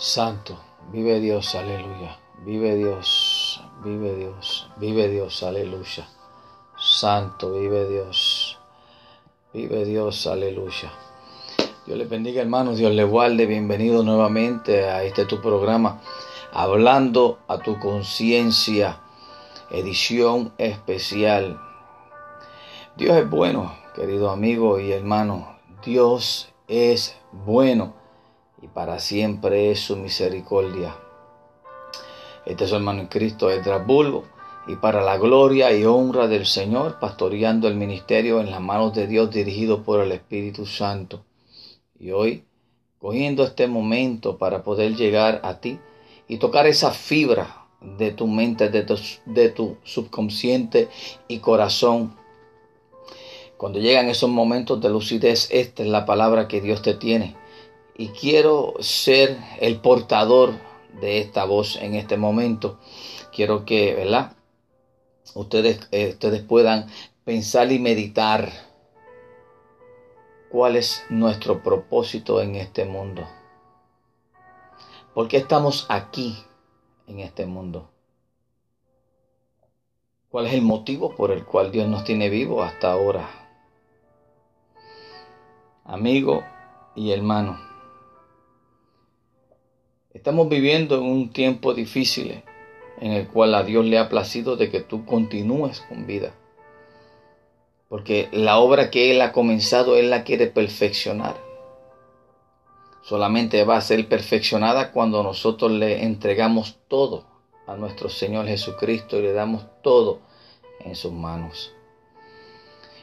Santo, vive Dios, aleluya. Vive Dios, vive Dios, vive Dios, aleluya. Santo, vive Dios, vive Dios, aleluya. Dios le bendiga hermanos, Dios le guarde. Bienvenido nuevamente a este tu programa, hablando a tu conciencia, edición especial. Dios es bueno, querido amigo y hermano. Dios es bueno y para siempre es su misericordia. Este es su hermano en Cristo, Edras Bulbo, y para la gloria y honra del Señor, pastoreando el ministerio en las manos de Dios dirigido por el Espíritu Santo. Y hoy, cogiendo este momento para poder llegar a ti y tocar esa fibra de tu mente, de de tu subconsciente y corazón. Cuando llegan esos momentos de lucidez, esta es la palabra que Dios te tiene y quiero ser el portador de esta voz en este momento. Quiero que, ¿verdad? Ustedes, eh, ustedes puedan pensar y meditar cuál es nuestro propósito en este mundo. ¿Por qué estamos aquí en este mundo? ¿Cuál es el motivo por el cual Dios nos tiene vivos hasta ahora? Amigo y hermano, Estamos viviendo en un tiempo difícil en el cual a Dios le ha placido de que tú continúes con vida. Porque la obra que Él ha comenzado, Él la quiere perfeccionar. Solamente va a ser perfeccionada cuando nosotros le entregamos todo a nuestro Señor Jesucristo y le damos todo en sus manos.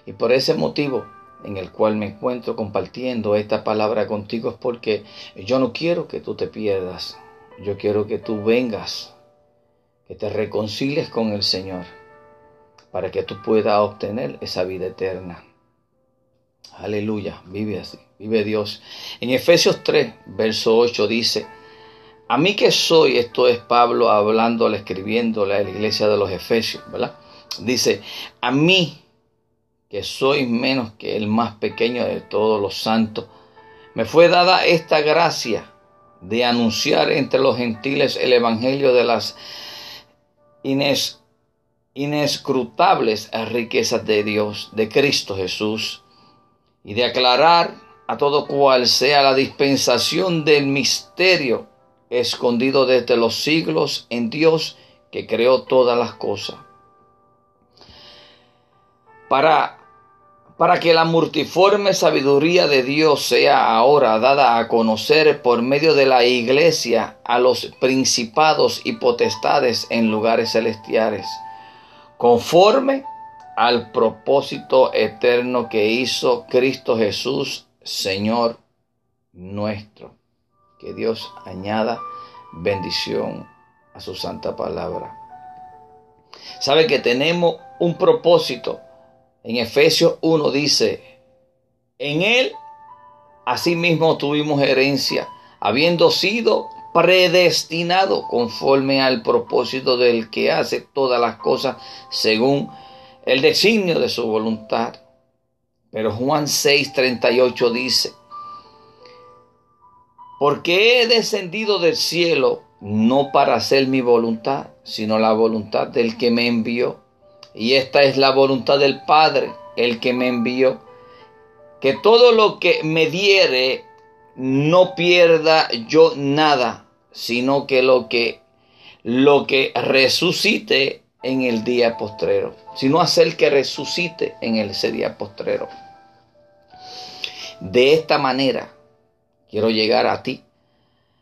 Y por ese motivo, en el cual me encuentro compartiendo esta palabra contigo es porque yo no quiero que tú te pierdas. Yo quiero que tú vengas, que te reconcilies con el Señor, para que tú puedas obtener esa vida eterna. Aleluya, vive así, vive Dios. En Efesios 3, verso 8 dice, a mí que soy, esto es Pablo hablándole, escribiéndole a la iglesia de los Efesios, ¿verdad? Dice, a mí que soy menos que el más pequeño de todos los santos, me fue dada esta gracia de anunciar entre los gentiles el Evangelio de las inescrutables riquezas de Dios, de Cristo Jesús, y de aclarar a todo cual sea la dispensación del misterio escondido desde los siglos en Dios que creó todas las cosas. Para para que la multiforme sabiduría de Dios sea ahora dada a conocer por medio de la iglesia a los principados y potestades en lugares celestiales, conforme al propósito eterno que hizo Cristo Jesús, Señor nuestro. Que Dios añada bendición a su santa palabra. Sabe que tenemos un propósito en Efesios 1 dice, en él asimismo tuvimos herencia, habiendo sido predestinado conforme al propósito del que hace todas las cosas según el designio de su voluntad. Pero Juan 6:38 dice, porque he descendido del cielo no para hacer mi voluntad, sino la voluntad del que me envió. Y esta es la voluntad del Padre, el que me envió, que todo lo que me diere no pierda yo nada, sino que lo que lo que resucite en el día postrero, sino hacer que resucite en ese día postrero. De esta manera quiero llegar a ti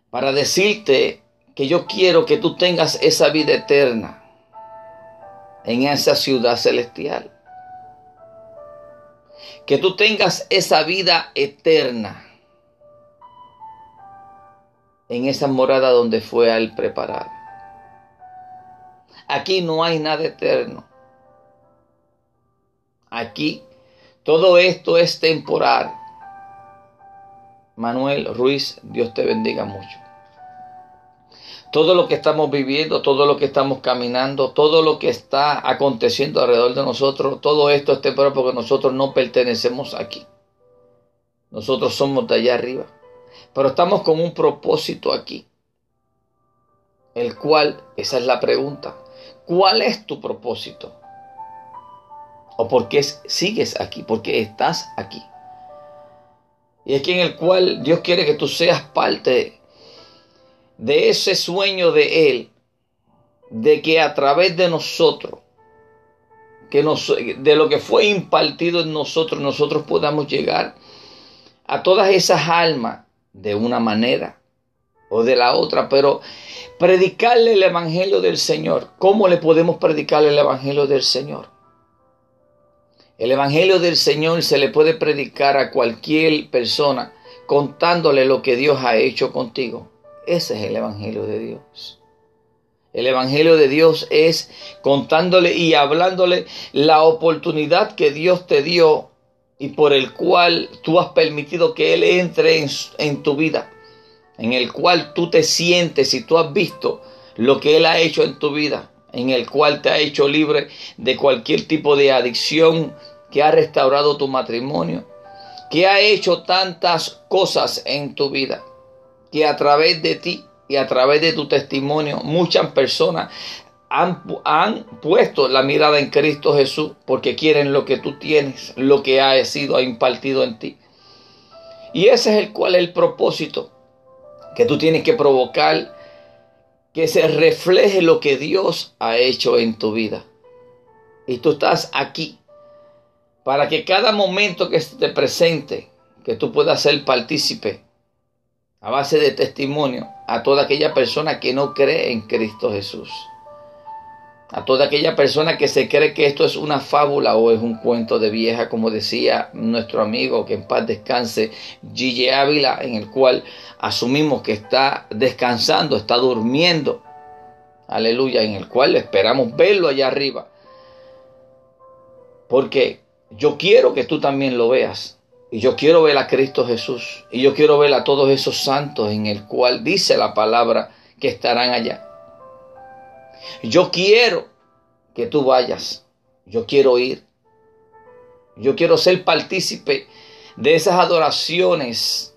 para decirte que yo quiero que tú tengas esa vida eterna en esa ciudad celestial. Que tú tengas esa vida eterna en esa morada donde fue al preparar. Aquí no hay nada eterno. Aquí todo esto es temporal. Manuel Ruiz, Dios te bendiga mucho todo lo que estamos viviendo, todo lo que estamos caminando, todo lo que está aconteciendo alrededor de nosotros, todo esto es temporal porque nosotros no pertenecemos aquí. Nosotros somos de allá arriba. Pero estamos con un propósito aquí. el cual, esa es la pregunta, ¿cuál es tu propósito? ¿O por qué sigues aquí? ¿Por qué estás aquí? Y aquí en el cual Dios quiere que tú seas parte de ese sueño de Él, de que a través de nosotros, que de lo que fue impartido en nosotros, nosotros podamos llegar a todas esas almas de una manera o de la otra, pero predicarle el Evangelio del Señor. ¿Cómo le podemos predicarle el Evangelio del Señor? El Evangelio del Señor se le puede predicar a cualquier persona contándole lo que Dios ha hecho contigo. Ese es el Evangelio de Dios. El Evangelio de Dios es contándole y hablándole la oportunidad que Dios te dio y por el cual tú has permitido que Él entre en, tu vida, en el cual tú te sientes y tú has visto lo que Él ha hecho en tu vida, en el cual te ha hecho libre de cualquier tipo de adicción, que ha restaurado tu matrimonio, que ha hecho tantas cosas en tu vida, que a través de ti y a través de tu testimonio muchas personas han, han, puesto la mirada en Cristo Jesús porque quieren lo que tú tienes, lo que ha sido impartido en ti. Y ese es el cual el propósito que tú tienes que provocar que se refleje lo que Dios ha hecho en tu vida. Y tú estás aquí para que cada momento que te presente, que tú puedas ser partícipe a base de testimonio a toda aquella persona que no cree en Cristo Jesús. A toda aquella persona que se cree que esto es una fábula o es un cuento de vieja, como decía nuestro amigo que en paz descanse, Gigi Ávila, en el cual asumimos que está descansando, está durmiendo. Aleluya, en el cual esperamos verlo allá arriba. Porque yo quiero que tú también lo veas. Y yo quiero ver a Cristo Jesús. Y yo quiero ver a todos esos santos en el cual dice la palabra que estarán allá. Yo quiero que tú vayas. Yo quiero ir. Yo quiero ser partícipe de esas adoraciones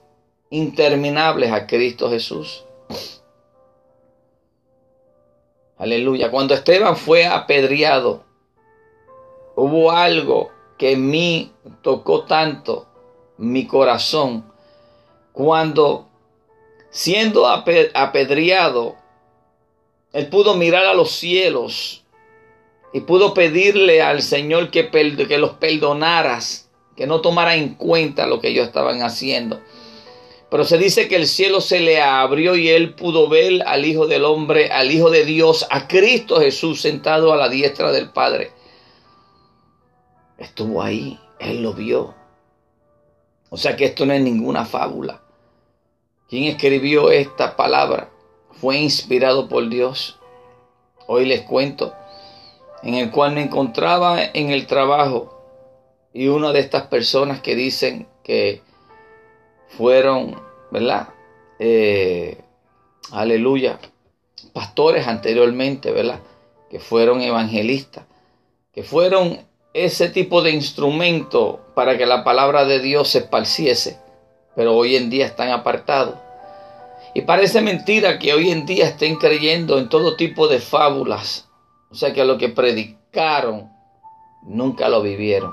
interminables a Cristo Jesús. Aleluya. Cuando Esteban fue apedreado, hubo algo que en mí tocó tanto mi corazón cuando siendo apedreado, él pudo mirar a los cielos y pudo pedirle al Señor que, que los perdonaras, que no tomara en cuenta lo que ellos estaban haciendo. Pero se dice que el cielo se le abrió y él pudo ver al Hijo del Hombre, al Hijo de Dios, a Cristo Jesús sentado a la diestra del Padre. Estuvo ahí, él lo vio. O sea que esto no es ninguna fábula. ¿Quién escribió esta palabra? Fue inspirado por Dios. Hoy les cuento, en el cual me encontraba en el trabajo y una de estas personas que dicen que fueron, ¿verdad? Eh, aleluya, pastores anteriormente, ¿verdad? Que fueron evangelistas, que fueron ese tipo de instrumento para que la palabra de Dios se esparciese, pero hoy en día están apartados. Y parece mentira que hoy en día estén creyendo en todo tipo de fábulas, o sea que lo que predicaron nunca lo vivieron.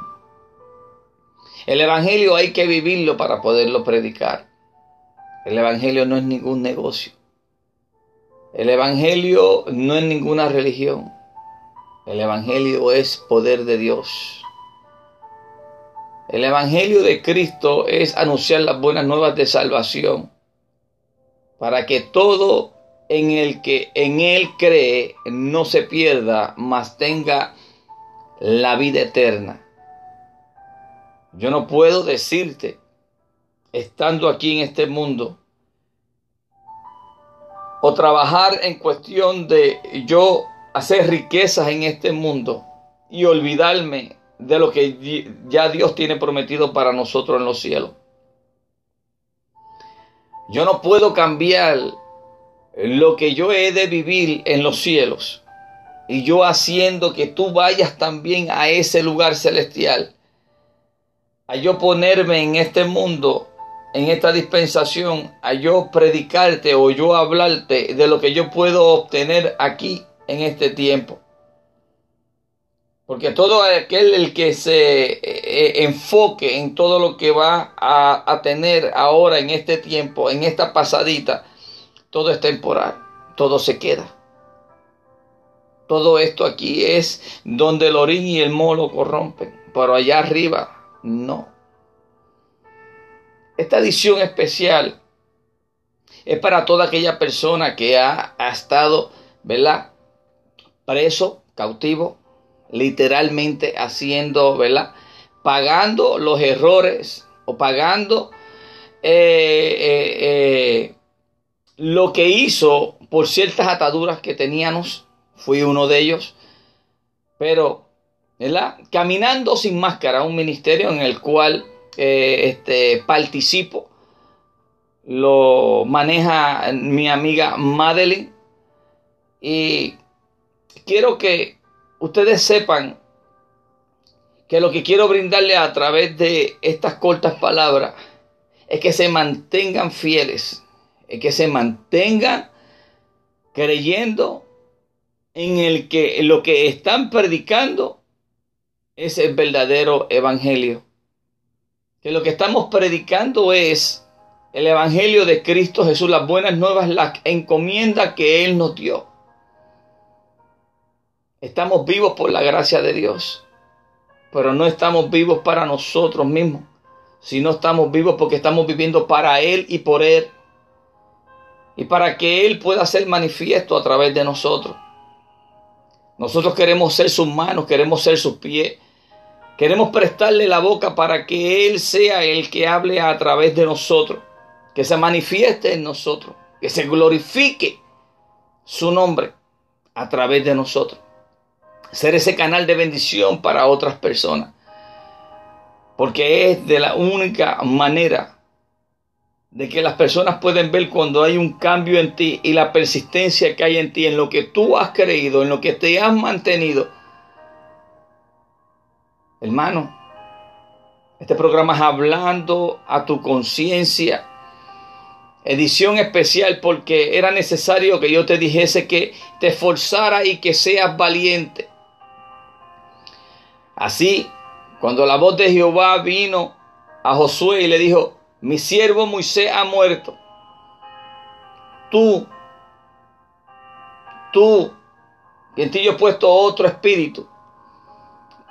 El Evangelio hay que vivirlo para poderlo predicar. El Evangelio no es ningún negocio. El Evangelio no es ninguna religión. El Evangelio es poder de Dios. El Evangelio de Cristo es anunciar las buenas nuevas de salvación para que todo en el que en él cree no se pierda, mas tenga la vida eterna. Yo no puedo decirte, estando aquí en este mundo, o trabajar en cuestión de yo hacer riquezas en este mundo y olvidarme de lo que ya Dios tiene prometido para nosotros en los cielos. Yo no puedo cambiar lo que yo he de vivir en los cielos y yo haciendo que tú vayas también a ese lugar celestial, a yo ponerme en este mundo en esta dispensación a yo predicarte o yo hablarte de lo que yo puedo obtener aquí en este tiempo. Porque todo aquel el que se eh, eh, enfoque en todo lo que va a, a tener ahora en este tiempo, en esta pasadita, todo es temporal, todo se queda. Todo esto aquí es donde el orín y el molo corrompen, pero allá arriba no. Esta edición especial es para toda aquella persona que ha, ha estado, ¿verdad? Preso, cautivo, literalmente haciendo, ¿verdad? Pagando los errores o pagando eh, eh, eh, lo que hizo por ciertas ataduras que teníamos. Fui uno de ellos. Pero, ¿verdad? Caminando sin máscara, un ministerio en el cual este, participo. Lo maneja mi amiga Madeline. Y quiero que ustedes sepan que lo que quiero brindarle a través de estas cortas palabras es que se mantengan fieles, es que se mantengan creyendo en el que lo que están predicando es el verdadero evangelio. Que lo que estamos predicando es el evangelio de Cristo Jesús, las buenas nuevas, la encomienda que Él nos dio. Estamos vivos por la gracia de Dios, pero no estamos vivos para nosotros mismos, sino estamos vivos porque estamos viviendo para Él y por Él, y para que Él pueda ser manifiesto a través de nosotros. Nosotros queremos ser sus manos, queremos ser sus pies, queremos prestarle la boca para que Él sea el que hable a través de nosotros, que se manifieste en nosotros, que se glorifique su nombre a través de nosotros ser ese canal de bendición para otras personas. Porque es de la única manera de que las personas pueden ver cuando hay un cambio en ti y la persistencia que hay en ti, en lo que tú has creído, en lo que te has mantenido. Hermano, este programa es hablando a tu conciencia. Edición especial porque era necesario que yo te dijese que te esforzara y que seas valiente. Así, cuando la voz de Jehová vino a Josué y le dijo, mi siervo Moisés ha muerto, tú, tú, y en ti yo he puesto otro espíritu,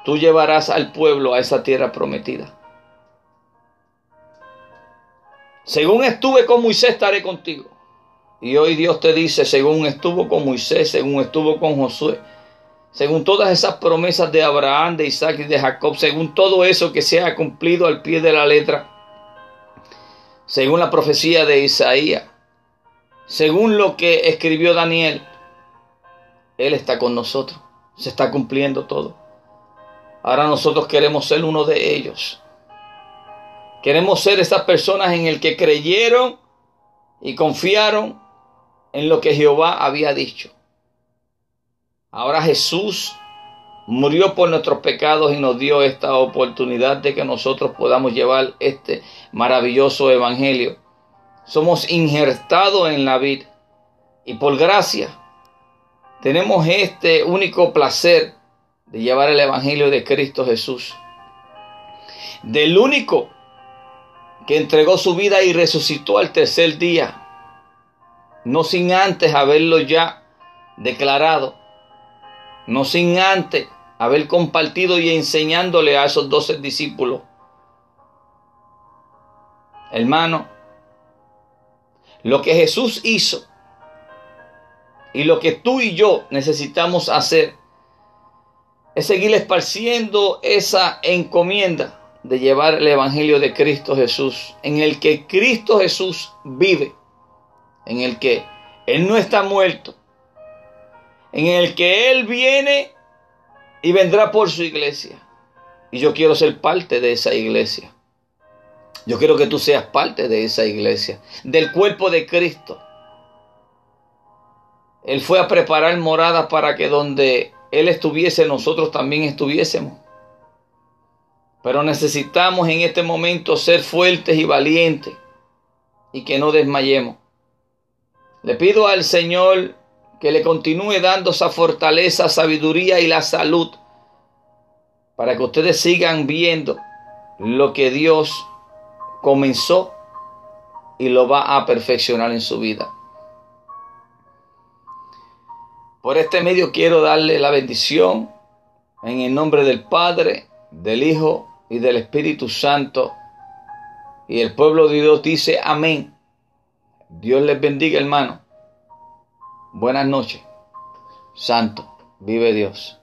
tú llevarás al pueblo a esa tierra prometida. Según estuve con Moisés, estaré contigo. Y hoy Dios te dice, según estuvo con Moisés, según estuvo con Josué, según todas esas promesas de Abraham, de Isaac y de Jacob, según todo eso que se ha cumplido al pie de la letra, según la profecía de Isaías, según lo que escribió Daniel, Él está con nosotros, se está cumpliendo todo. Ahora nosotros queremos ser uno de ellos. Queremos ser esas personas en el que creyeron y confiaron en lo que Jehová había dicho. Ahora Jesús murió por nuestros pecados y nos dio esta oportunidad de que nosotros podamos llevar este maravilloso evangelio. Somos injertados en la vida y por gracia tenemos este único placer de llevar el evangelio de Cristo Jesús. Del único que entregó su vida y resucitó al tercer día, no sin antes haberlo ya declarado no sin antes haber compartido y enseñándole a esos doce discípulos. Hermano, lo que Jesús hizo y lo que tú y yo necesitamos hacer es seguir esparciendo esa encomienda de llevar el Evangelio de Cristo Jesús, en el que Cristo Jesús vive, en el que Él no está muerto, en el que Él viene y vendrá por su iglesia. Y yo quiero ser parte de esa iglesia. Yo quiero que tú seas parte de esa iglesia, del cuerpo de Cristo. Él fue a preparar morada para que donde Él estuviese, nosotros también estuviésemos. Pero necesitamos en este momento ser fuertes y valientes y que no desmayemos. Le pido al Señor que le continúe dando esa fortaleza, sabiduría y la salud para que ustedes sigan viendo lo que Dios comenzó y lo va a perfeccionar en su vida. Por este medio quiero darle la bendición en el nombre del Padre, del Hijo y del Espíritu Santo. Y el pueblo de Dios dice amén. Dios les bendiga, hermano. Buenas noches. Santo, vive Dios.